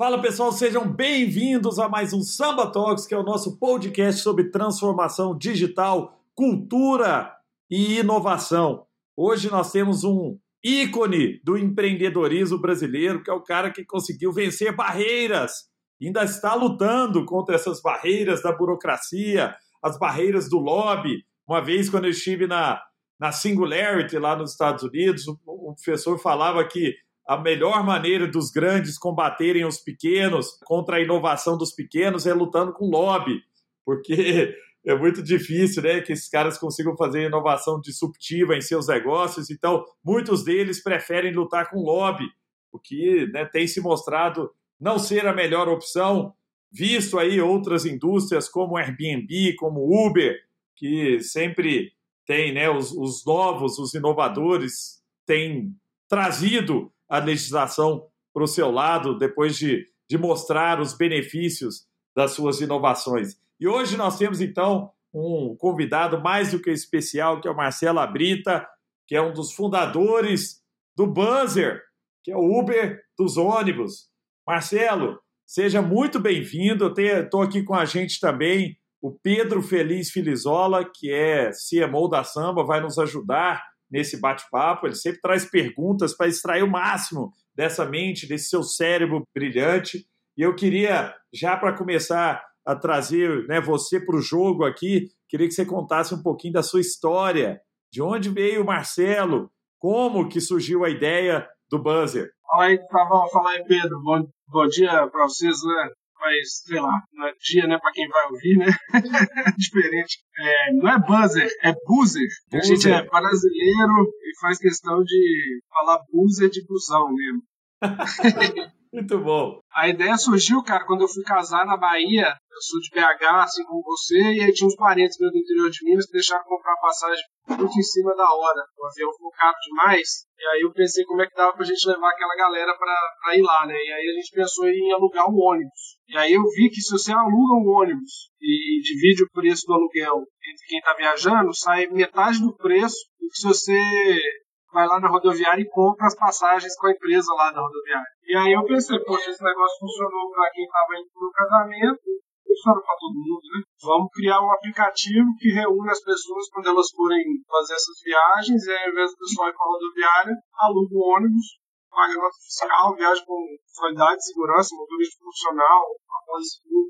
Fala pessoal, sejam bem-vindos a mais um Samba Talks, que é o nosso podcast sobre transformação digital, cultura e inovação. Hoje nós temos um ícone do empreendedorismo brasileiro, que é o cara que conseguiu vencer barreiras, ainda está lutando contra essas barreiras da burocracia, as barreiras do lobby. Uma vez, quando eu estive na, na Singularity lá nos Estados Unidos, o professor falava que a melhor maneira dos grandes combaterem os pequenos contra a inovação dos pequenos é lutando com lobby, porque é muito difícil né, que esses caras consigam fazer inovação disruptiva em seus negócios. Então, muitos deles preferem lutar com lobby, o que né, tem se mostrado não ser a melhor opção, visto aí outras indústrias como Airbnb, como Uber, que sempre tem né, os, os novos, os inovadores, têm trazido a legislação para o seu lado, depois de, de mostrar os benefícios das suas inovações. E hoje nós temos, então, um convidado mais do que especial, que é o Marcelo Abrita, que é um dos fundadores do Buzzer, que é o Uber dos ônibus. Marcelo, seja muito bem-vindo. Estou aqui com a gente também o Pedro Feliz Filizola, que é CMO da Samba, vai nos ajudar nesse bate-papo. Ele sempre traz perguntas para extrair o máximo dessa mente, desse seu cérebro brilhante. E eu queria, já para começar a trazer né, você para o jogo aqui, queria que você contasse um pouquinho da sua história. De onde veio o Marcelo? Como que surgiu a ideia do Buzzer? Fala aí, Pedro. Bom, bom dia para vocês, né? Mas sei lá, não é dia, né, para quem vai ouvir, né? Diferente. É, não é buzzer, é buzzer. A gente é brasileiro e faz questão de falar buzzer de busão mesmo. Muito bom. A ideia surgiu, cara, quando eu fui casar na Bahia. Eu sou de BH, assim como você, e aí tinha uns parentes meus do interior de Minas que deixaram comprar passagem muito em cima da hora. O avião ficou caro demais. E aí eu pensei como é que dava pra gente levar aquela galera pra, pra ir lá, né? E aí a gente pensou em alugar um ônibus. E aí eu vi que se você aluga um ônibus e divide o preço do aluguel entre quem tá viajando, sai metade do preço do que se você vai lá na rodoviária e compra as passagens com a empresa lá na rodoviária. E aí eu pensei, poxa, esse negócio funcionou para quem estava indo para o casamento, funciona para todo mundo, né? Vamos criar um aplicativo que reúne as pessoas quando elas forem fazer essas viagens, e ao invés do pessoal ir para a rodoviária, aluga o ônibus, paga nota fiscal, viaja com qualidade, segurança, motorista profissional,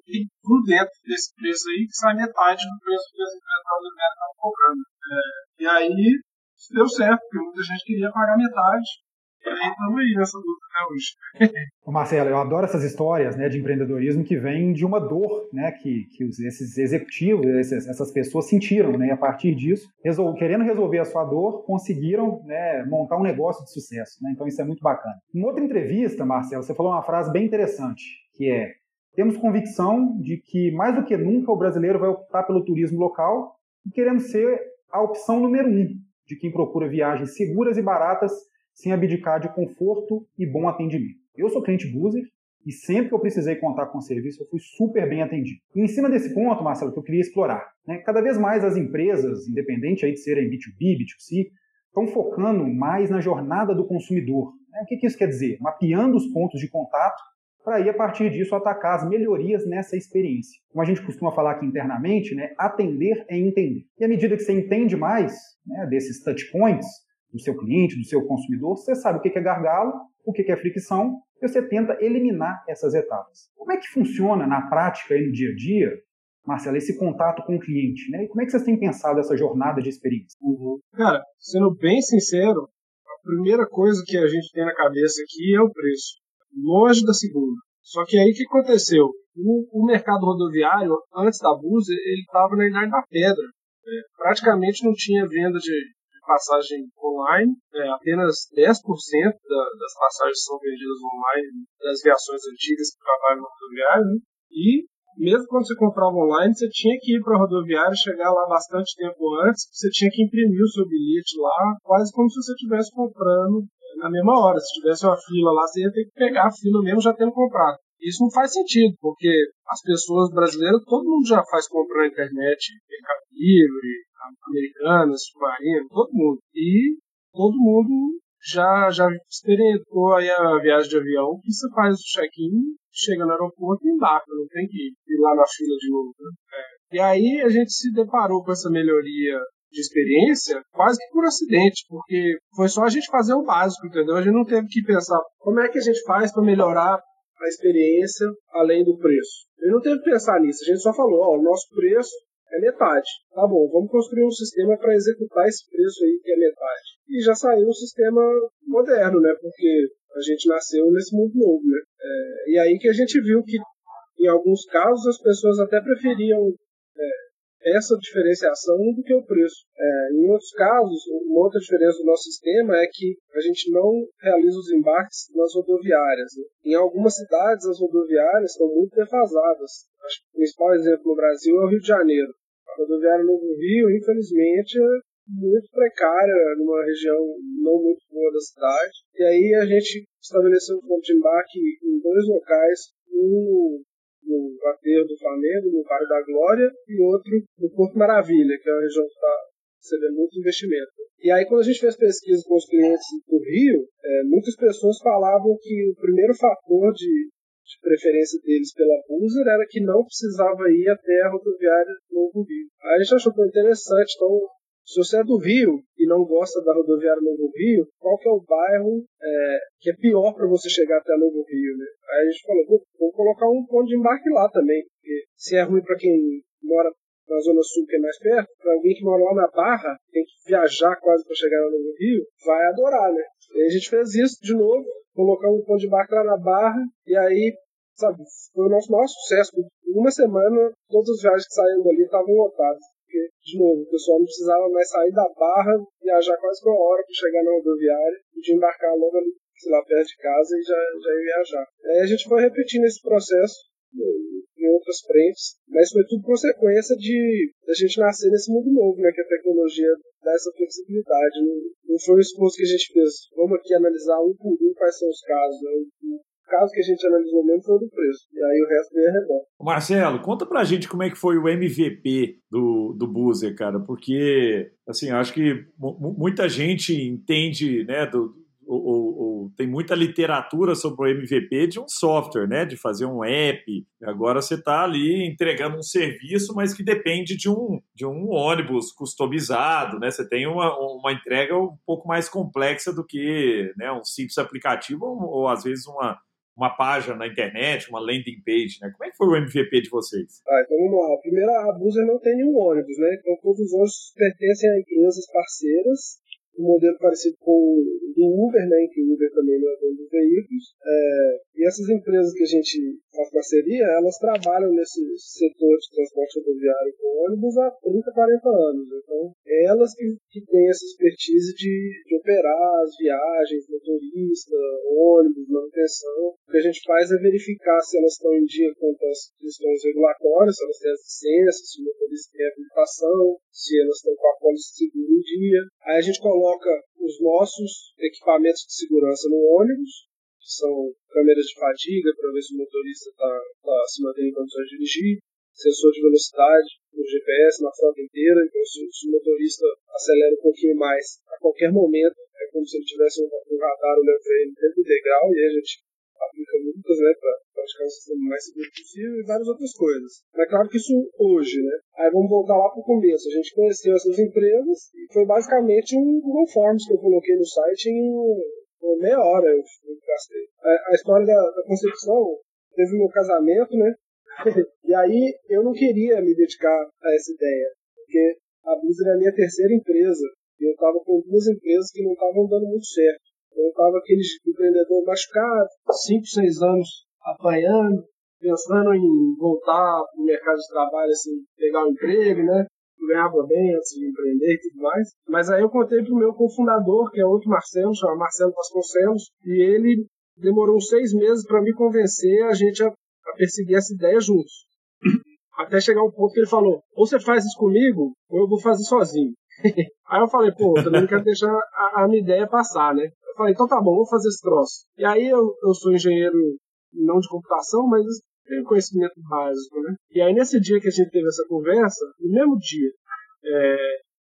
e tudo dentro desse preço aí, que sai metade do preço que as empresas da rodoviária estão cobrando. É, e aí deu certo, porque muita gente queria pagar metade. E aí estamos aí nessa luta até hoje. Marcelo, eu adoro essas histórias né, de empreendedorismo que vêm de uma dor né, que, que esses executivos, esses, essas pessoas sentiram. Né, e a partir disso, resol, querendo resolver a sua dor, conseguiram né, montar um negócio de sucesso. Né, então isso é muito bacana. Em outra entrevista, Marcelo, você falou uma frase bem interessante, que é temos convicção de que, mais do que nunca, o brasileiro vai optar pelo turismo local e queremos ser a opção número um de quem procura viagens seguras e baratas sem abdicar de conforto e bom atendimento. Eu sou cliente Buzer e sempre que eu precisei contar com o serviço, eu fui super bem atendido. E em cima desse ponto, Marcelo, que eu queria explorar, né? cada vez mais as empresas, independente aí de serem B2B, B2C, estão focando mais na jornada do consumidor. Né? O que, que isso quer dizer? Mapeando os pontos de contato para aí, a partir disso, atacar as melhorias nessa experiência. Como a gente costuma falar aqui internamente, né, atender é entender. E à medida que você entende mais né, desses touch points do seu cliente, do seu consumidor, você sabe o que é gargalo, o que é fricção, e você tenta eliminar essas etapas. Como é que funciona na prática, aí no dia a dia, Marcelo, esse contato com o cliente? Né? E como é que vocês têm pensado essa jornada de experiência? Uhum. Cara, sendo bem sincero, a primeira coisa que a gente tem na cabeça aqui é o preço longe da segunda. Só que aí o que aconteceu? O, o mercado rodoviário, antes da Buse, ele estava na idade da pedra. É, praticamente não tinha venda de, de passagem online, é, apenas 10% da, das passagens são vendidas online das viações antigas que trabalham no rodoviário, né? e mesmo quando você comprava online, você tinha que ir para a rodoviária, chegar lá bastante tempo antes, você tinha que imprimir o seu bilhete lá, quase como se você estivesse comprando na mesma hora. Se tivesse uma fila lá, você ia ter que pegar a fila mesmo já tendo comprado. Isso não faz sentido, porque as pessoas brasileiras, todo mundo já faz compra na internet, Mercado Livre, Americanas, Submarino, todo mundo. E todo mundo já, já experimentou aí a viagem de avião, que você faz o check-in, chega no aeroporto e embarca, não tem que ir lá na fila de novo. Né? É. E aí a gente se deparou com essa melhoria de experiência quase que por acidente, porque foi só a gente fazer o básico, entendeu? A gente não teve que pensar como é que a gente faz para melhorar a experiência além do preço. A gente não teve que pensar nisso, a gente só falou, ó, o nosso preço é metade. Tá bom, vamos construir um sistema para executar esse preço aí que é metade. E já saiu um sistema moderno, né? Porque a gente nasceu nesse mundo novo, né? É, e aí que a gente viu que em alguns casos as pessoas até preferiam é, essa diferenciação do que o preço. É, em outros casos, uma outra diferença do nosso sistema é que a gente não realiza os embarques nas rodoviárias. Né? Em algumas cidades, as rodoviárias estão muito defasadas. Acho que o principal exemplo no Brasil é o Rio de Janeiro. A rodoviária Novo Rio, infelizmente, é muito precária, numa região não muito boa da cidade. E aí a gente estabeleceu um ponto de embarque em dois locais, um no aterro do Flamengo, no Vale da Glória, e outro no Porto Maravilha, que é uma região que está recebendo muito investimento. E aí, quando a gente fez pesquisa com os clientes do Rio, é, muitas pessoas falavam que o primeiro fator de de preferência deles pela Buser era que não precisava ir até a rodoviária Novo Rio. Aí a gente achou interessante, então se você é do Rio e não gosta da rodoviária Novo Rio, qual que é o bairro é, que é pior para você chegar até Novo Rio, né? Aí a gente falou, vou colocar um ponto de embarque lá também, porque se é ruim para quem mora na Zona Sul, que é mais perto, para alguém que mora lá na Barra, tem que viajar quase para chegar no Novo Rio, vai adorar, né? E a gente fez isso de novo, colocamos um ponto de embarque lá na Barra, e aí, sabe, foi o nosso maior sucesso. Em uma semana, todas as viagens que saíram dali estavam lotadas. Porque, de novo, o pessoal não precisava mais sair da Barra, viajar quase uma hora para chegar na rodoviária, de embarcar logo ali, sei lá, perto de casa e já, já ia viajar. Aí a gente foi repetindo esse processo em outras frentes, mas foi tudo consequência de a gente nascer nesse mundo novo, né, que a tecnologia dá essa flexibilidade. Não, não foi um esforço que a gente fez, vamos aqui analisar um por um quais são os casos. Né? Caso que a gente analisou mesmo foi o do preço, e aí o resto veio arredor. Marcelo, conta pra gente como é que foi o MVP do, do Buzer, cara, porque, assim, acho que muita gente entende, né, do, ou, ou, tem muita literatura sobre o MVP de um software, né? De fazer um app. Agora você está ali entregando um serviço, mas que depende de um, de um ônibus customizado, né? Você tem uma, uma entrega um pouco mais complexa do que né, um simples aplicativo ou, ou às vezes uma, uma página na internet, uma landing page, né? Como é que foi o MVP de vocês? Ah, então vamos lá. Primeiro, a Buser não tem nenhum ônibus, né? Então todos os ônibus pertencem a empresas parceiras um modelo parecido com o Uber, né, em que o Uber também não é dono dos veículos. É, e essas empresas que a gente faz parceria, elas trabalham nesse setor de transporte rodoviário com ônibus há 30, 40 anos. Então, é elas que, que têm essa expertise de, de operar as viagens, motorista, ônibus, manutenção. O que a gente faz é verificar se elas estão em dia com as questões regulatórias, se elas têm as licenças, se o motorista tem habilitação, se elas estão com a pólice seguro em dia. Aí a gente coloca os nossos equipamentos de segurança no ônibus, que são câmeras de fadiga para ver se o motorista está tá se mantendo em condições de dirigir, sensor de velocidade no GPS na frota inteira, então se, se, o motorista acelera um pouquinho mais a qualquer momento, é como se ele tivesse um, um radar olhando para ele dentro do degrau, e aí a gente aplica multas né, para praticar um sistema mais seguro possível e várias outras coisas. Mas claro que isso hoje, né? Aí vamos voltar lá para o começo. A gente conheceu essas empresas e foi basicamente um Google Forms que eu coloquei no site em meia hora eu, gastei. A, a história da, da, concepção teve meu casamento, né? e aí eu não queria me dedicar a essa ideia, porque a Blizzard era a minha terceira empresa e eu estava com duas empresas que não estavam dando muito certo. Eu estava aquele empreendedor machucado, 5, 6 anos apanhando, pensando em voltar para o mercado de trabalho, assim, pegar um emprego, né? ganhava bem antes de empreender e tudo mais. Mas aí eu contei pro meu cofundador, que é outro Marcelo, chama Marcelo Vasconcelos, e ele demorou uns seis meses para me convencer a gente a, a, perseguir essa ideia juntos. Até chegar um ponto que ele falou: ou você faz isso comigo, ou eu vou fazer sozinho. aí eu falei: pô, também não quero deixar a, a, minha ideia passar, né? Eu falei: então tá bom, vou fazer esse troço. E aí eu, eu sou engenheiro não de computação, mas tenho conhecimento básico, né? E aí nesse dia que a gente teve essa conversa, no mesmo dia, é,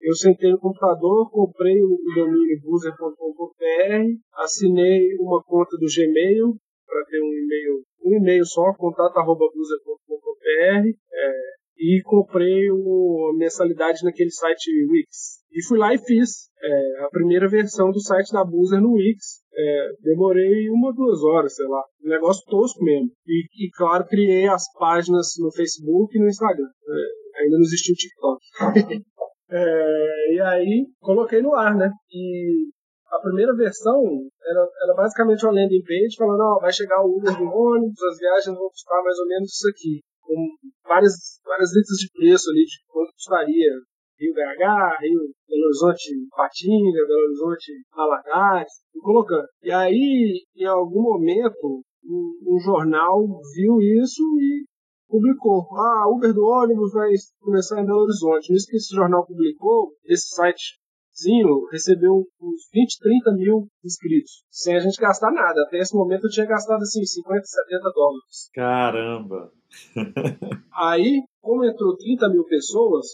eu sentei no computador, comprei o domínio buzzer.com.br, assinei uma conta do Gmail para ter um e-mail, um e-mail só, contato@buzzer.com.br, é, e comprei uma mensalidade naquele site Wix. E fui lá e fiz é, a primeira versão do site da Buzzer no Wix. É, demorei uma, duas horas, sei lá. Um negócio tosco mesmo. E, e claro, criei as páginas no Facebook e no Instagram. É, ainda não existia o TikTok. É, e aí coloquei no ar, né? E a primeira versão era, era basicamente uma landing page falando, ó, vai chegar o Uber do ônibus, as viagens vão custar mais ou menos isso aqui. Várias, várias listas de preço ali de quanto custaria Rio BH, Rio Belo Horizonte Patinga, Belo Horizonte Valadares, e colocando. E aí, em algum momento, um, um jornal viu isso e publicou. Ah, Uber do ônibus vai começar em Belo Horizonte. Nisso que esse jornal publicou, esse recebeu uns 20, 30 mil inscritos, sem a gente gastar nada. Até esse momento eu tinha gastado assim 50, 70 dólares. Caramba! Aí, como entrou 30 mil pessoas,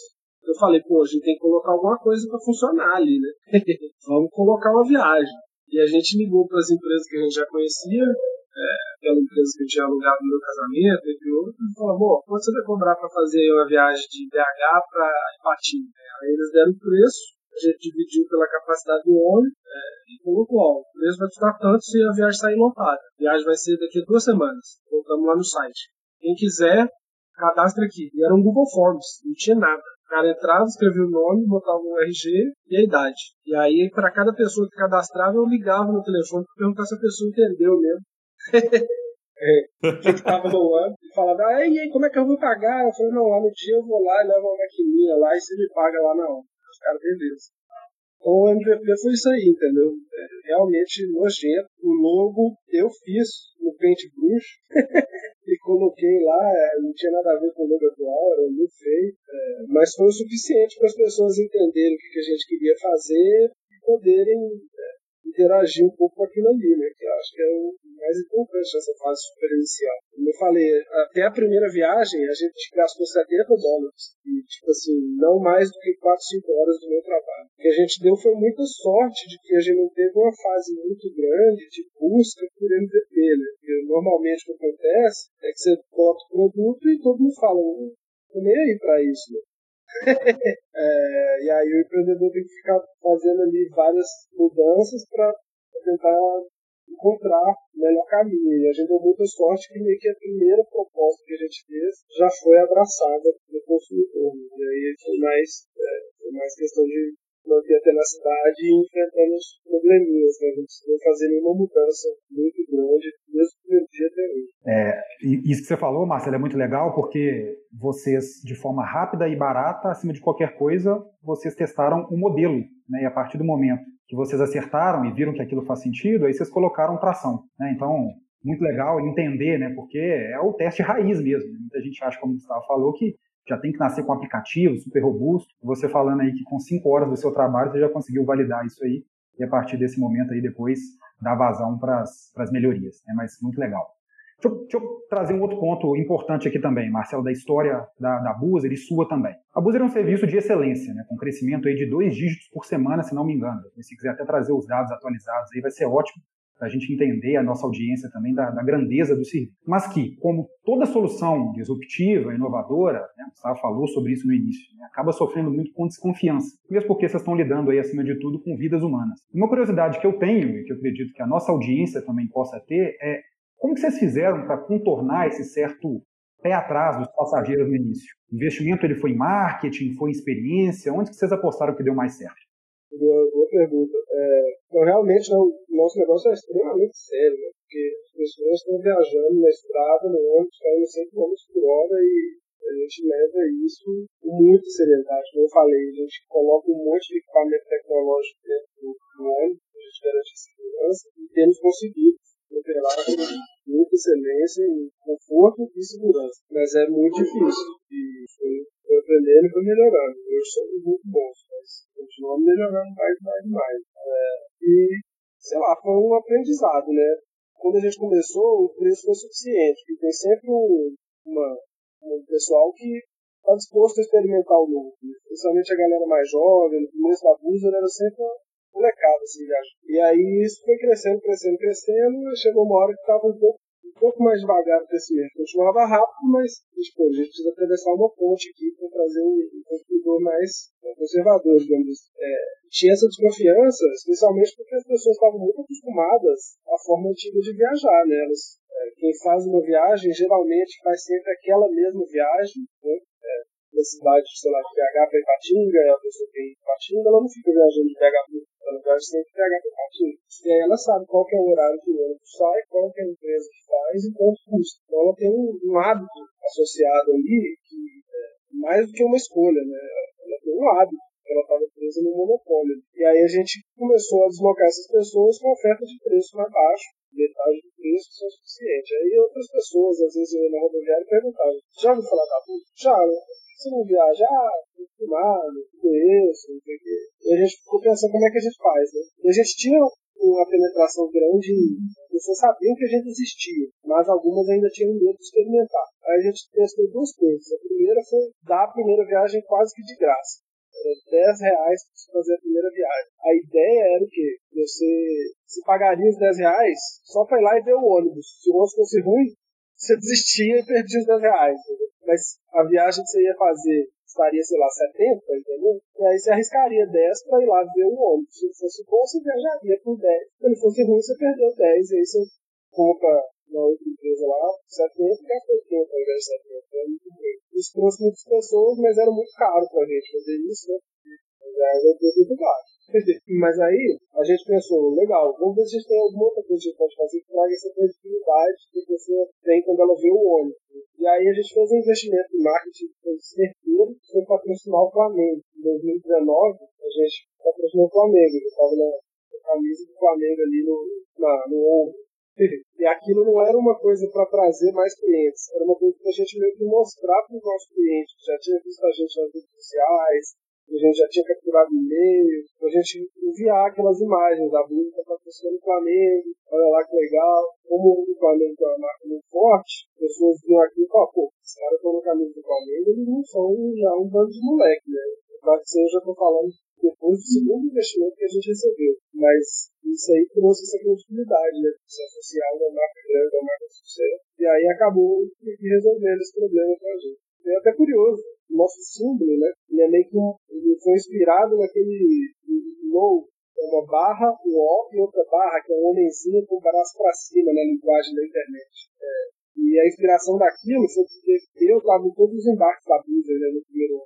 eu falei, pô, a gente tem que colocar alguma coisa para funcionar ali, né? Vamos colocar uma viagem. E a gente ligou para as empresas que a gente já conhecia, é, aquela empresa que eu tinha alugado no meu casamento, entre outros, e falou, bom, quanto você vai cobrar para fazer uma viagem de BH para Ipatinga? Aí eles deram o preço, a gente dividiu pela capacidade do ônibus é, e colocou, ó, o preço vai custar tanto se a viagem sair lotada. A viagem vai ser daqui a duas semanas. Colocamos lá no site. Quem quiser, cadastre aqui. E era um Google Forms, não tinha nada. O cara entrava, escrevia o nome, botava o RG e a idade. E aí, para cada pessoa que cadastrava, eu ligava no telefone para perguntar se a pessoa entendeu mesmo é, que estava no ano e falava, ah, e aí, como é que eu vou pagar? Eu falei, não, lá no dia eu vou lá e levo uma maquininha lá e você me paga lá na hora. Os caras, beleza. Então o MVP foi isso aí, entendeu? É, realmente nojento. O logo eu fiz no Paint Brush e coloquei lá, é, não tinha nada a ver com o logo atual, era muito feio, é, mas foi o suficiente para as pessoas entenderem o que a gente queria fazer e poderem é, interagir um pouco com aquilo ali, né? Que eu acho que é o mais importante nessa fase super inicial. Como eu falei, até a primeira viagem a gente gastou 70 dólares. E, tipo assim, não mais do que 4, 5 horas do meu trabalho. O que a gente deu foi muita sorte de que a gente não teve uma fase muito grande de busca por MVP, né? Porque normalmente o que acontece é que você bota o produto e todo mundo fala, não tô nem aí pra isso, né? é, e aí o empreendedor tem que ficar fazendo ali várias mudanças para tentar encontrar o melhor caminho. E a gente deu muita sorte que meio que a primeira proposta que a gente fez já foi abraçada pelo consumidor. E aí foi mais, é, foi mais questão de manter a tenacidade e enfrentando os probleminhas. Né? A gente não fazer nenhuma mudança muito grande desde o primeiro dia até hoje. É, isso que você falou, Marcelo, é muito legal porque vocês, de forma rápida e barata, acima de qualquer coisa, vocês testaram o um modelo. Né? E a partir do momento que vocês acertaram e viram que aquilo faz sentido, aí vocês colocaram tração. Né? Então, muito legal entender, né? porque é o teste raiz mesmo. Muita gente acha, como o Gustavo falou, que já tem que nascer com aplicativo super robusto. Você falando aí que com cinco horas do seu trabalho você já conseguiu validar isso aí e a partir desse momento aí depois dar vazão para as melhorias. É mas muito legal. Deixa eu, deixa eu, trazer um outro ponto importante aqui também, Marcelo, da história da, da Buzer e sua também. A Buzer é um serviço de excelência, né, com crescimento aí de dois dígitos por semana, se não me engano. E se quiser até trazer os dados atualizados aí, vai ser ótimo para a gente entender a nossa audiência também da, da, grandeza do serviço. Mas que, como toda solução disruptiva, inovadora, né, o Gustavo falou sobre isso no início, né, acaba sofrendo muito com desconfiança, mesmo porque vocês estão lidando aí, acima de tudo, com vidas humanas. Uma curiosidade que eu tenho, e que eu acredito que a nossa audiência também possa ter, é como que vocês fizeram para contornar esse certo pé atrás dos passageiros no início? O investimento ele foi em marketing, foi em experiência? Onde que vocês apostaram que deu mais certo? Boa, boa pergunta. É, então, realmente, nosso negócio é extremamente sério, né? porque as pessoas estão viajando na estrada, no ônibus, caindo 100 km por hora e a gente leva isso com muita seriedade. Como eu falei, a gente coloca um monte de equipamento tecnológico dentro do ônibus, a gente garante segurança e temos conseguido operar muita excelência, conforto e segurança. Mas é muito difícil. E foi, aprendendo e foi melhorando. Hoje somos muito bons, mas continuamos melhorando mais, mais, mais. É, e, sei lá, foi um aprendizado, né? Quando a gente começou, o preço foi suficiente, porque tem sempre um, uma, um pessoal que está disposto a experimentar o novo. Principalmente a galera mais jovem, no começo da Búzios era sempre molecada, assim, já. E aí isso foi crescendo, crescendo, crescendo, e chegou uma hora que estava um pouco um pouco mais devagar o crescimento. Continuava rápido, mas tipo, a gente precisa atravessar uma ponte aqui para trazer um, um consumidor mais né, conservador, digamos assim. É, tinha essa desconfiança, especialmente porque as pessoas estavam muito acostumadas à forma antiga de viajar, né? Elas, é, quem faz uma viagem geralmente faz sempre aquela mesma viagem, né? É, da cidade, sei lá, de BH para Ipatinga, a pessoa tem Ipatinga, ela não fica viajando de BH para ela viaja sempre de BH para Ipatinga. E aí ela sabe qual que é o horário que o ônibus sai, qual que é a empresa que faz e quanto custa. Então ela tem um, hábito associado ali que é mais do que uma escolha, né? Ela tem um hábito ela estava presa no monopólio. E aí a gente começou a deslocar essas pessoas com oferta de preço mais baixo, metade do preço são suficiente. Aí outras pessoas, às vezes eu ia na rodoviária e perguntavam, já ouviu falar da PUC? Já, né? Você não viaja? Ah, não filmado, não conheço, não sei o quê. E a gente ficou pensando como é que a gente faz, né? E a gente tinha uma penetração grande, as pessoas sabiam que a gente existia, mas algumas ainda tinham medo de experimentar. Aí a gente testou duas coisas. A primeira foi dar a primeira viagem quase que de graça. Era 10 reais para fazer a primeira viagem. A ideia era o quê? Você se pagaria os 10 reais só ir lá e ver o ônibus. Se o ônibus fosse ruim, você desistia e perdia os 10 reais. Entendeu? Mas a viagem que você ia fazer estaria, sei lá, 70, entendeu? E aí você arriscaria 10 para ir lá ver o ônibus. Se fosse bom, você viajaria por 10. Se ele fosse ruim, você perdeu 10. E aí você compra na outra empresa lá, 70 e gasta 80 ao invés de 70. É muito ruim. Isso trouxe muitas pessoas, mas era muito caro pra gente fazer isso, né? Era muito baixo. Mas aí a gente pensou, legal, vamos ver se a gente tem alguma outra coisa que a gente pode fazer que traga essa credibilidade que a pessoa tem quando ela vê o ônibus. E aí a gente fez um investimento em marketing certeiro que foi patrocinar o Flamengo. Em 2019, a gente patrocinou o Flamengo. Eu estava na, camisa do Flamengo ali no, na, no ombro. E aquilo não era uma coisa para trazer mais clientes, era uma coisa para a gente meio que mostrar para os nossos clientes, que já tinha visto a gente nas redes sociais, a gente já tinha capturado e-mail, a gente enviar aquelas imagens, a Bíblia está patrocinando o Flamengo, olha lá que legal, como o Flamengo é uma marca muito forte, as pessoas vinham aqui e falaram, pô, os caras estão no caminho do Flamengo, eles não são já um bando de moleque, né? Claro que eu já estou falando depois do segundo investimento que a gente recebeu, mas isso aí trouxe essa credibilidade, né? Se associar uma marca grande, uma marca sucesso, e aí acabou resolvendo esse problema para a gente. É até curioso, nosso símbolo, né? Ele é meio que um, ele foi inspirado naquele low, é uma barra, um O e outra barra, que é um homenzinho com o braço para cima na linguagem da internet. É, e a inspiração daquilo foi porque eu estava em todos os embarques da Blizzard né, no primeiro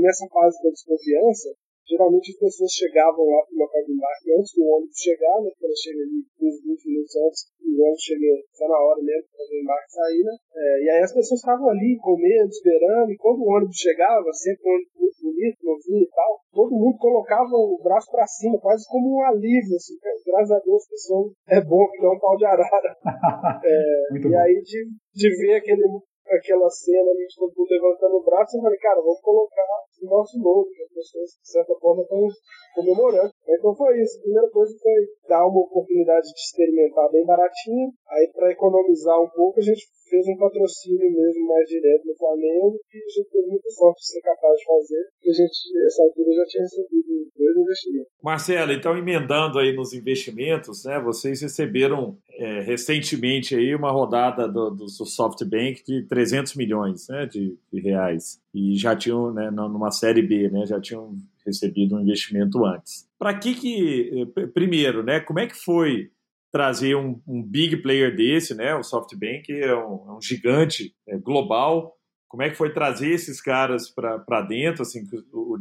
nessa fase da desconfiança, Geralmente as pessoas chegavam lá para o local do embarque antes do ônibus chegar, né? Porque ela chega ali 15, 20 minutos antes e o ônibus chega só na hora mesmo para o embarque sair, né? É, e aí as pessoas estavam ali com medo, esperando, e quando o ônibus chegava, sempre um ônibus muito bonito, novinho e tal, todo mundo colocava o braço para cima, quase como um alívio, assim, graças a Deus som é bom, que é um pau de arara. é, e bom. aí de, de ver aquele aquela cena ali de todo mundo levantando o braço, eu falei, cara, vamos colocar o nosso logo, que as pessoas, de certa forma, estão comemorando. Então foi isso. A primeira coisa foi dar uma oportunidade de experimentar bem baratinho. Aí, para economizar um pouco, a gente fez um patrocínio mesmo mais direto no Flamengo, que a gente teve muita sorte de ser capaz de fazer, e a gente, nessa altura, já tinha recebido dois investimentos. Marcelo, então emendando aí nos investimentos, né, vocês receberam é, recentemente aí uma rodada do, do, do, SoftBank de 300 milhões né, de, de reais, e já tinham, né, numa série B, né, já tinham recebido um investimento antes. Para que que, eh, primeiro, né, como é que foi trazer um, um, big player desse, né? O SoftBank é um, é um gigante é, global. Como é que foi trazer esses caras para dentro? Assim, o, o,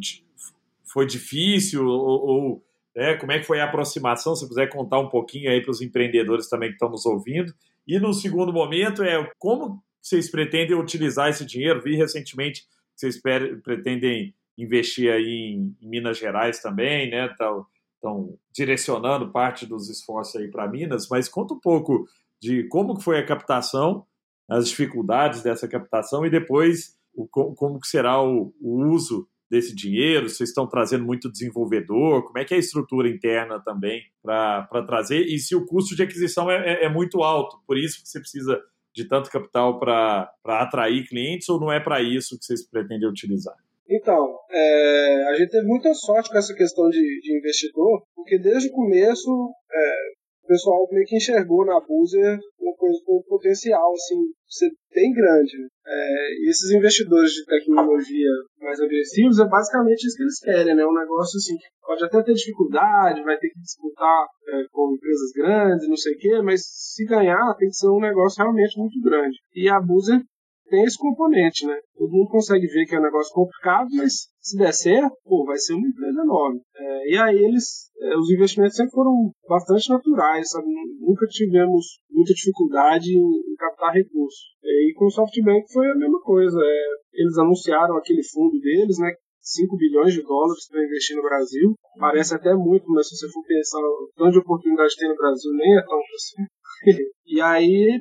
foi difícil ou, ou é, como é que foi a aproximação? Se puder contar um pouquinho aí para os empreendedores também que estão nos ouvindo. E no segundo momento é como vocês pretendem utilizar esse dinheiro? Vi recentemente que vocês pretendem investir aí em, em Minas Gerais também, né? Tal, estão direcionando parte dos esforços aí para Minas, mas conta um pouco de como que foi a captação, as dificuldades dessa captação e depois o, como que será o, o uso desse dinheiro, vocês estão trazendo muito desenvolvedor, como é que é a estrutura interna também para trazer, e se o custo de aquisição é, é, é, muito alto, por isso que você precisa de tanto capital para atrair clientes, ou não é para isso que vocês pretendem utilizar? Então, é, a gente teve muita sorte com essa questão de, de investidor, porque desde o começo é, o pessoal meio que enxergou na Buzer uma coisa com um potencial assim, ser bem grande. É, e esses investidores de tecnologia mais agressivos é basicamente isso que eles querem, né? Um negócio assim que pode até ter dificuldade, vai ter que disputar é, com empresas grandes, não sei o quê, mas se ganhar tem que ser um negócio realmente muito grande. E a Buzer tem esse componente, né? Todo mundo consegue ver que é um negócio complicado, mas se der certo, pô, vai ser uma empresa enorme. É, e aí eles, é, os investimentos sempre foram bastante naturais, sabe? Nunca tivemos muita dificuldade em, em captar recursos. É, e com o SoftBank foi a mesma coisa. É, eles anunciaram aquele fundo deles, né? 5 bilhões de dólares para investir no Brasil. Parece até muito, mas se você for pensar o tanto de oportunidade que tem no Brasil, nem é tão assim. e aí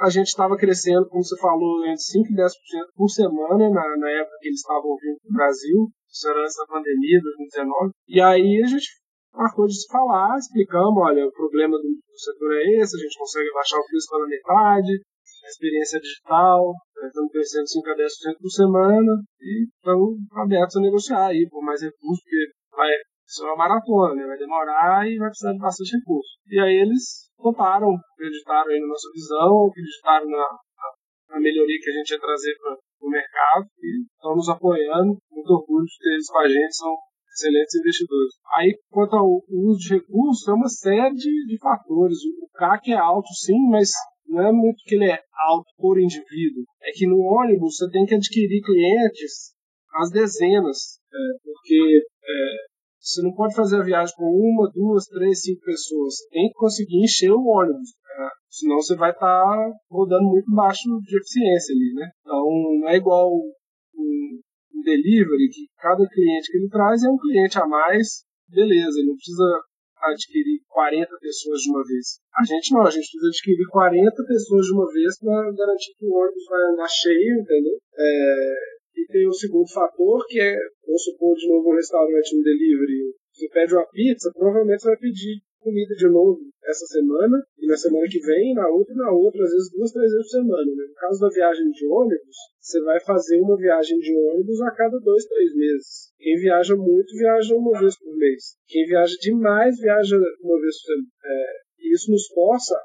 a gente estava crescendo, como você falou, entre 5% e 10% por semana na, na época que eles estavam vindo para o Brasil, isso era antes da pandemia, 2019. E aí a gente marcou de se falar, explicamos, olha, o problema do, do setor é esse, a gente consegue baixar o preço pela metade, a experiência digital, né, estamos crescendo 5 a 10% por semana e estamos abertos a negociar aí por mais recursos, porque vai isso é uma maratona, né? vai demorar e vai precisar de bastante recurso. E aí eles toparam, acreditaram aí na nossa visão, acreditaram na, na, na melhoria que a gente ia trazer para o mercado e estão nos apoiando. Muito orgulho de ter eles com a gente, são excelentes investidores. Aí, quanto ao uso de recursos, é uma série de, de fatores. O CAC é alto, sim, mas não é muito que ele é alto por indivíduo. É que no ônibus você tem que adquirir clientes às dezenas, é, porque é, você não pode fazer a viagem com uma, duas, três, cinco pessoas. Tem que conseguir encher o ônibus. Né? Senão você vai estar tá rodando muito baixo de eficiência ali, né? Então não é igual um, um delivery que cada cliente que ele traz é um cliente a mais. Beleza, ele não precisa adquirir 40 pessoas de uma vez. A gente não, a gente precisa adquirir 40 pessoas de uma vez para garantir que o ônibus vai andar cheio, entendeu? É, e tem o segundo fator, que é, vamos supor, de novo, um restaurante, um delivery. Você pede uma pizza, provavelmente você vai pedir comida de novo essa semana, e na semana que vem, na outra e na outra, às vezes duas, três vezes por semana. Né? No caso da viagem de ônibus, você vai fazer uma viagem de ônibus a cada dois, três meses. Quem viaja muito, viaja uma vez por mês. Quem viaja demais, viaja uma vez por semana. É, isso nos força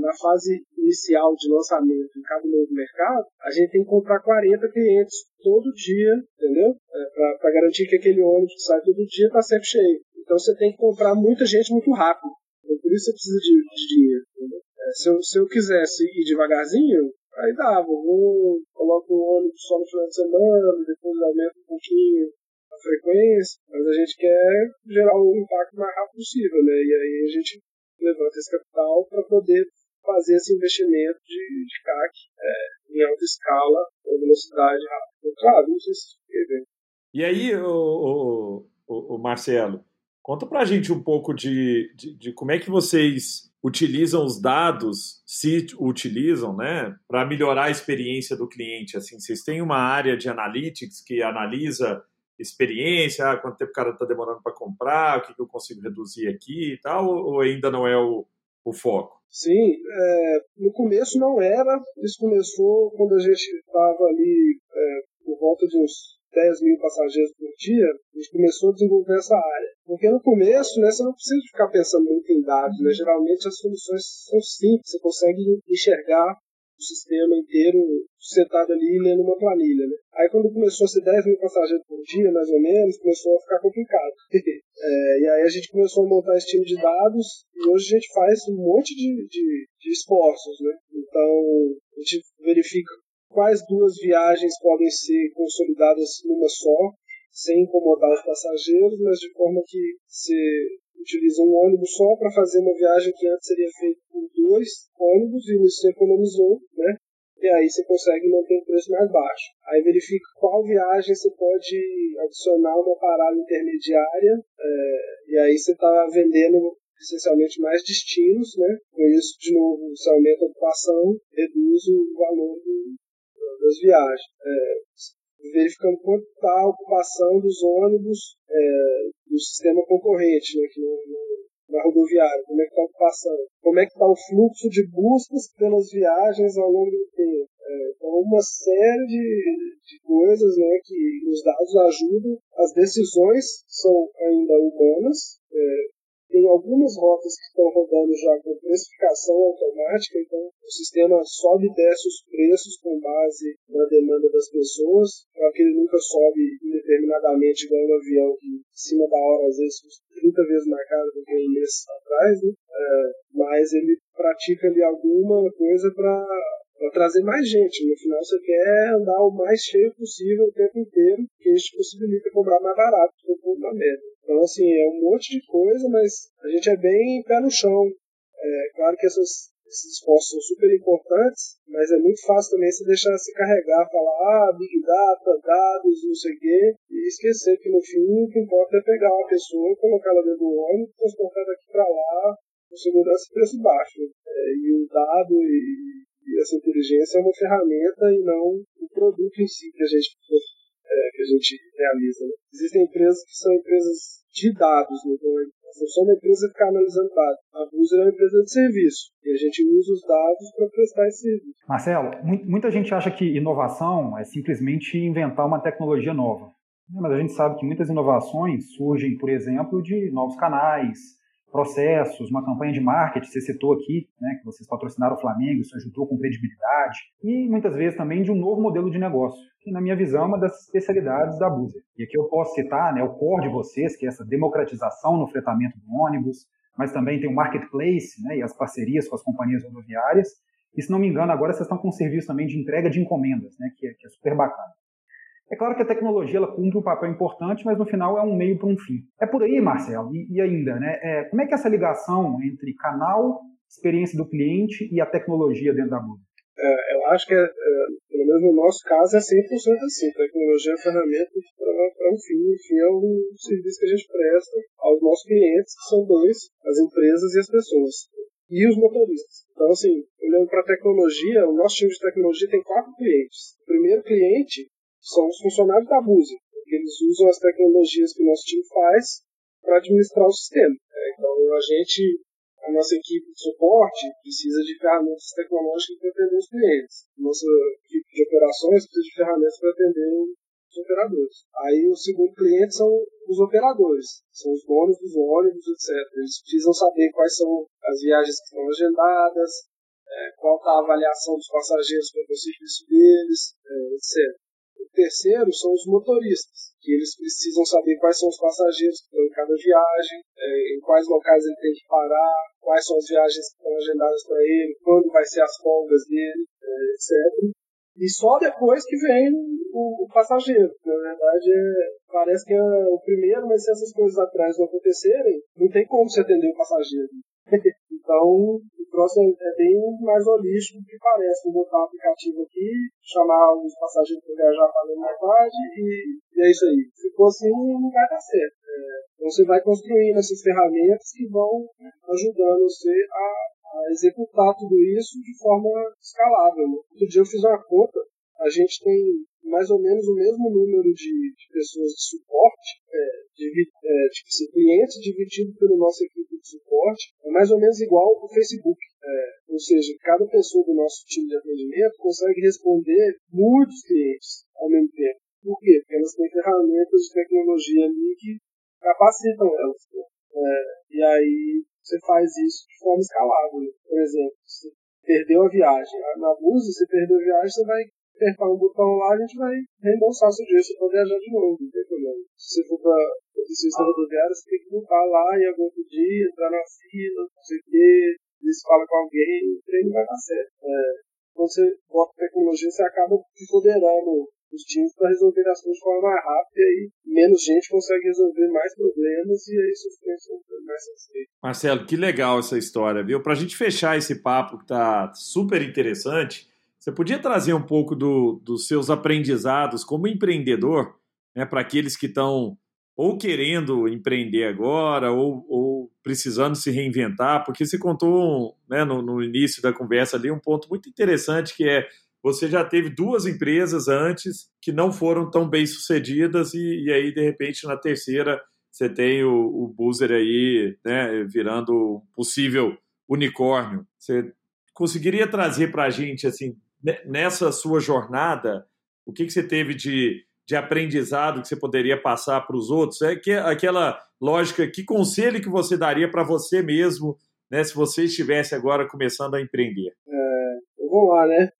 na fase inicial de lançamento em cada novo mercado, a gente tem que comprar 40 clientes todo dia, entendeu? É, para garantir que aquele ônibus que sai todo dia está sempre cheio. Então você tem que comprar muita gente muito rápido. Então, por isso você precisa de, de dinheiro. É, se, eu, se eu quisesse ir devagarzinho, aí dava. Vou, coloco o ônibus só no final de semana, depois aumento um pouquinho a frequência, mas a gente quer gerar o impacto mais rápido possível, né? E aí a gente levanta esse capital para poder fazer esse investimento de, de CAC é, em alta escala, com velocidade rápida. Claro, não sei se bem. E aí, o, o, o Marcelo, conta para a gente um pouco de, de, de, como é que vocês utilizam os dados, se utilizam, né, para melhorar a experiência do cliente. Assim, vocês têm uma área de analytics que analisa experiência, ah, quanto tempo o cara está demorando para comprar, o que, que, eu consigo reduzir aqui e tal, ou ainda não é o, o foco? Sim, é, no começo não era, isso começou quando a gente estava ali é, por volta de uns 10 mil passageiros por dia, a gente começou a desenvolver essa área. Porque no começo, né, você não precisa ficar pensando muito em dados, né? Geralmente as soluções são simples, você consegue enxergar sistema inteiro setado ali lendo uma planilha. Né? Aí quando começou a ser 10 mil passageiros por dia, mais ou menos, começou a ficar complicado. é, e aí a gente começou a montar esse time de dados e hoje a gente faz um monte de, de, de esforços. Né? Então a gente verifica quais duas viagens podem ser consolidadas numa só, sem incomodar os passageiros, mas de forma que você utiliza um ônibus só para fazer uma viagem que antes seria feita por dois ônibus e você economizou, né? E aí você consegue manter um preço mais baixo. Aí verifica qual viagem você pode adicionar uma parada intermediária é, e aí você está vendendo essencialmente mais destinos, né? Com isso, de novo, se aumenta a ocupação, reduz o valor do, das viagens. É, verificando quanto está a ocupação dos ônibus é, do sistema concorrente, né, que na rodoviária, como é que está a ocupação, como é que está o fluxo de buscas pelas viagens ao longo do tempo. É, então, uma série de, de coisas né, que os dados ajudam. As decisões são ainda humanas, é, tem algumas rotas que estão rodando já com precificação automática, então o sistema sobe e desce os preços com base na demanda das pessoas, para que ele nunca sobe indeterminadamente igual um avião que em cima da hora às vezes custa 30 vezes mais caro do que um mês atrás, né? É, mas ele pratica ali alguma coisa para para trazer mais gente. No final você quer andar o mais cheio possível o tempo inteiro, que isso possibilita comprar mais barato por ponto da média. Então, assim, é um monte de coisa, mas a gente é bem pé no chão. É claro que essas, esses esforços são super importantes, mas é muito fácil também se deixar se carregar, falar, ah, Big Data, dados, não sei o quê, e esquecer que no fim o que importa é pegar uma pessoa, colocar ela dentro do ônibus, transportar daqui para lá, com segurança e preço baixo. É, e o dado e, e essa inteligência é uma ferramenta e não o produto em si que a gente, é, que a gente realiza. Né? Existem empresas que são empresas de dados, né? então a função da empresa ficar analisando dados. A Buser é uma empresa de serviço e a gente usa os dados para prestar esse serviço. Marcelo, muita gente acha que inovação é simplesmente inventar uma tecnologia nova. Mas a gente sabe que muitas inovações surgem, por exemplo, de novos canais, processos, uma campanha de marketing, você citou aqui, né, que vocês patrocinaram o Flamengo, isso ajudou com credibilidade, e muitas vezes também de um novo modelo de negócio, que na minha visão é uma das especialidades da Buzer. E aqui eu posso citar né, o core de vocês, que é essa democratização no fretamento do ônibus, mas também tem o marketplace né, e as parcerias com as companhias rodoviárias, e se não me engano agora vocês estão com um serviço também de entrega de encomendas, né, que, é, que é super bacana. É claro que a tecnologia ela cumpre um papel importante, mas no final é um meio para um fim. É por aí, Marcelo. E, e ainda, né? É, como é que é essa ligação entre canal, experiência do cliente e a tecnologia dentro da Google? É, eu acho que, é, é, pelo menos no nosso caso, é 100% assim. Tecnologia é ferramenta para um fim. O fim é o serviço que a gente presta aos nossos clientes, que são dois, as empresas e as pessoas. E os motoristas. Então, assim, olhando para a tecnologia, o nosso time de tecnologia tem quatro clientes. O primeiro cliente são os funcionários da Buse. Eles usam as tecnologias que o nosso time faz para administrar o sistema. É, então, a gente, a nossa equipe de suporte precisa de ferramentas tecnológicas para atender os clientes. Nossa equipe de operações precisa de ferramentas para atender os operadores. Aí, o segundo cliente são os operadores, são os donos dos ônibus, etc. Eles precisam saber quais são as viagens que estão agendadas, é, qual está a avaliação dos passageiros para o serviço deles, é, etc. O terceiro são os motoristas, que eles precisam saber quais são os passageiros que estão em cada viagem, é, em quais locais ele tem que parar, quais são as viagens que estão agendadas para ele, quando vai ser as folgas dele, é, etc. E só depois que vem o, o passageiro. Na verdade, é, parece que é o primeiro, mas se essas coisas atrás não acontecerem, não tem como você atender o passageiro. então, o próximo é bem mais holístico do que parece. Vou botar um aplicativo aqui, chamar os passageiros para viajar pagando metade e, e é isso aí. For assim, não vai dar certo. É, então, você vai construindo essas ferramentas que vão ajudando você a a executar tudo isso de forma escalável. Né? Outro dia eu fiz uma conta, a gente tem mais ou menos o mesmo número de, de pessoas de suporte, é, de, é, tipo assim, clientes dividido pela nossa equipe de suporte, é mais ou menos igual ao Facebook. É, ou seja, cada pessoa do nosso time de atendimento consegue responder muitos clientes ao mesmo tempo. Por quê? Porque elas têm ferramentas de tecnologia ali que capacitam elas. Né? É, e aí você faz isso de forma escalável. Por exemplo, você perdeu a viagem. Na Búzios, você perdeu a viagem, você vai apertar um botão lá, a gente vai reembolsar seu dinheiro, você pode viajar de novo, não tem problema. Se você for para o sistema rodoviário, você tem que voltar lá em algum outro dia, entrar na fila, não sei o quê, você fala com alguém, o treino vai dar certo. É, quando você bota tecnologia, você acaba empoderando os times para resolver as coisas de forma mais rápida e menos gente consegue resolver mais problemas e aí vão mais satisfeitos. Marcelo, que legal essa história, viu? Para a gente fechar esse papo que está super interessante, você podia trazer um pouco do, dos seus aprendizados como empreendedor, né, para aqueles que estão ou querendo empreender agora, ou, ou precisando se reinventar, porque você contou né, no, no, início da conversa ali um ponto muito interessante que é você já teve duas empresas antes que não foram tão bem sucedidas e, e aí de repente na terceira você tem o, o Boozer aí né, virando possível unicórnio. Você conseguiria trazer para a gente assim nessa sua jornada o que, que você teve de de aprendizado que você poderia passar para os outros? É que aquela lógica, que conselho que você daria para você mesmo, né, se você estivesse agora começando a empreender? É, vamos lá, né?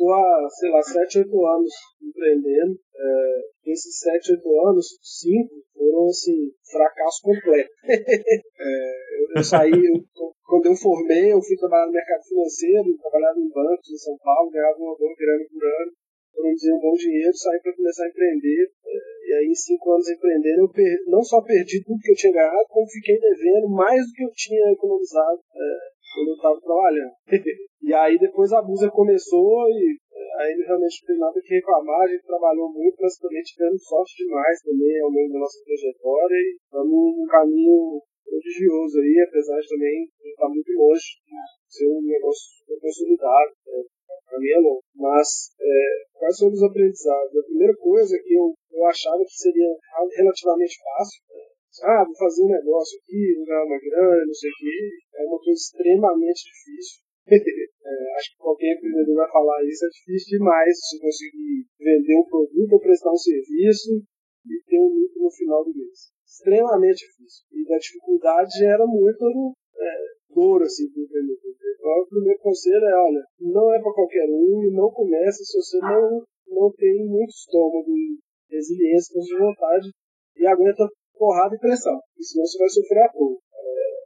Estou há, sei lá, 7, 8 anos empreendendo. É, esses 7, 8 anos, 5 foram, assim, fracasso completo. é, eu, eu, saí, eu, quando eu formei, eu fui trabalhar no mercado financeiro, trabalhava em bancos em São Paulo, ganhava uma boa grana por ano produzir um bom dinheiro, sair para começar a empreender. É, e aí, em cinco anos empreendendo, eu per... não só perdi tudo que eu tinha ganhado, como fiquei devendo mais do que eu tinha economizado é, quando eu estava trabalhando. e aí, depois a Busa começou e é, aí realmente não tem nada que reclamar. A gente trabalhou muito, mas também tivemos sorte demais também ao longo da nossa trajetória e estamos num caminho prodigioso aí, apesar de também estar muito longe de ser um negócio consolidado. Né? para mim é longo. Mas é, quais foram os aprendizados? A primeira coisa que eu, eu achava que seria relativamente fácil, né? ah, vou fazer um negócio aqui, vou ganhar uma grana, não sei o quê, é uma coisa extremamente difícil. É, acho que qualquer empreendedor vai falar isso, é difícil demais se conseguir vender um produto ou prestar um serviço e ter um lucro no final do mês. Extremamente difícil. E da dificuldade gera muito é, dor assim, para o empreendedor. Então, o primeiro conselho é, olha, não é para qualquer um e não comece se você não, não tem muito estômago e resiliência, de vontade e aguenta porrada e pressão, senão você vai sofrer a pouco. É,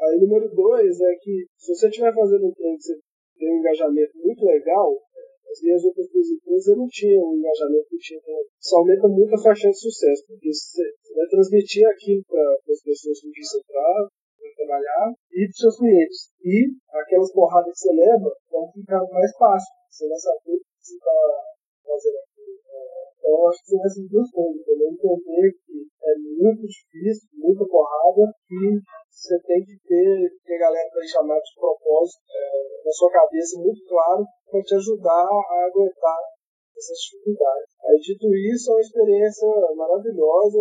aí, número dois é que se você estiver fazendo um treino que você tem um engajamento muito legal, as minhas outras duas empresas não tinham um engajamento que tinha. Isso aumenta muito a sua chance de sucesso, porque você vai transmitir aquilo para as pessoas com quem você está, trabalhar e dos seus clientes. E aquelas porradas que você leva vão ficar mais fácil. Você vai saber o que você está fazendo aqui. É, então, eu acho que são essas duas coisas. Também entender que é muito difícil, muita porrada, e você tem que ter, ter galera para chamar de propósito é, na sua cabeça muito claro para te ajudar a aguentar essas dificuldades. Aí, dito isso, é uma experiência maravilhosa.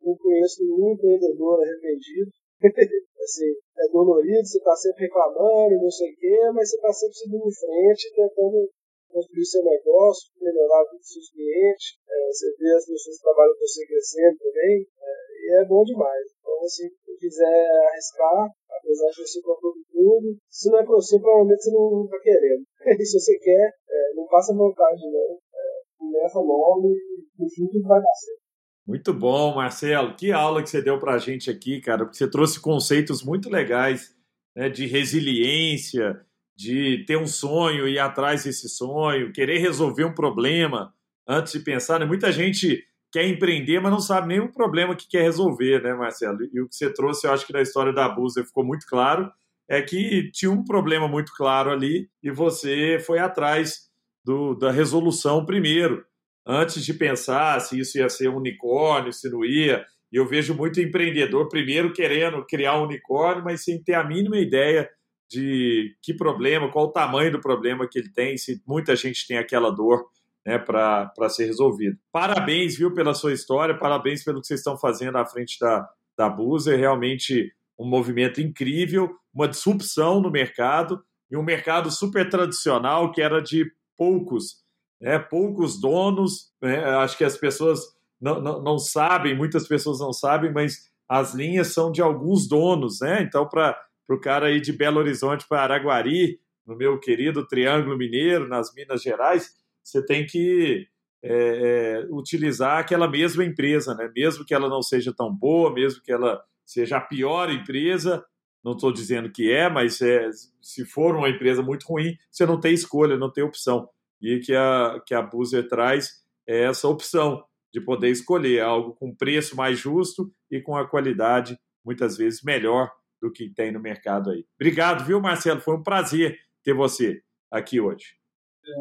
Não conheço nenhum empreendedor arrependido. assim, é dolorido, você está sempre reclamando, não sei o quê, mas você está sempre seguindo em frente, tentando construir seu negócio, melhorar a vida dos seus clientes, é, você vê as pessoas que trabalham com você crescendo também, é, e é bom demais. Então, se quiser arriscar, apesar de você comprar tudo, se não é para você, provavelmente você não está querendo. Se você quer, é, não passa vontade não, é, começa logo e no fim tudo vai dar certo. Muito bom, Marcelo. Que aula que você deu para a gente aqui, cara. Porque você trouxe conceitos muito legais né, de resiliência, de ter um sonho e ir atrás desse sonho, querer resolver um problema antes de pensar. Né? Muita gente quer empreender, mas não sabe nem o problema que quer resolver, né, Marcelo? E o que você trouxe, eu acho que na história da Busa ficou muito claro, é que tinha um problema muito claro ali e você foi atrás do, da resolução primeiro antes de pensar se isso ia ser um unicórnio, se não ia. E eu vejo muito empreendedor primeiro querendo criar um unicórnio, mas sem ter a mínima ideia de que problema, qual o tamanho do problema que ele tem, se muita gente tem aquela dor né, para ser resolvido. Parabéns, viu, pela sua história, parabéns pelo que vocês estão fazendo à frente da, da Busa, é realmente um movimento incrível, uma disrupção no mercado, e um mercado super tradicional que era de poucos né, poucos donos. Né, acho que as pessoas não, não, não, sabem, muitas pessoas não sabem, mas as linhas são de alguns donos. Né? Então, para o cara ir de Belo Horizonte para Araguari, no meu querido Triângulo Mineiro, nas Minas Gerais, você tem que é, é, utilizar aquela mesma empresa, né? mesmo que ela não seja tão boa, mesmo que ela seja a pior empresa. Não estou dizendo que é, mas é, se for uma empresa muito ruim, você não tem escolha, não tem opção e que a, que a Buzer traz é essa opção de poder escolher algo com preço mais justo e com a qualidade muitas vezes melhor do que tem no mercado aí. Obrigado, viu, Marcelo? Foi um prazer ter você aqui hoje.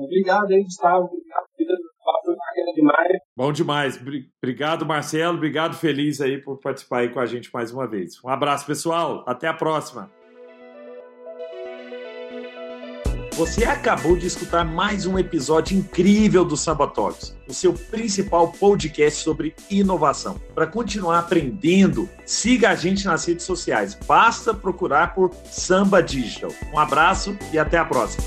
Obrigado, hein, Gustavo. Obrigado, foi bacana demais. Bom demais. Obrigado, Marcelo. Obrigado, Feliz, aí, por participar aí com a gente mais uma vez. Um abraço, pessoal. Até a próxima. Você acabou de escutar mais um episódio incrível do Samba Talks, o seu principal podcast sobre inovação. Para continuar aprendendo, siga a gente nas redes sociais. Basta procurar por Samba Digital. Um abraço e até a próxima.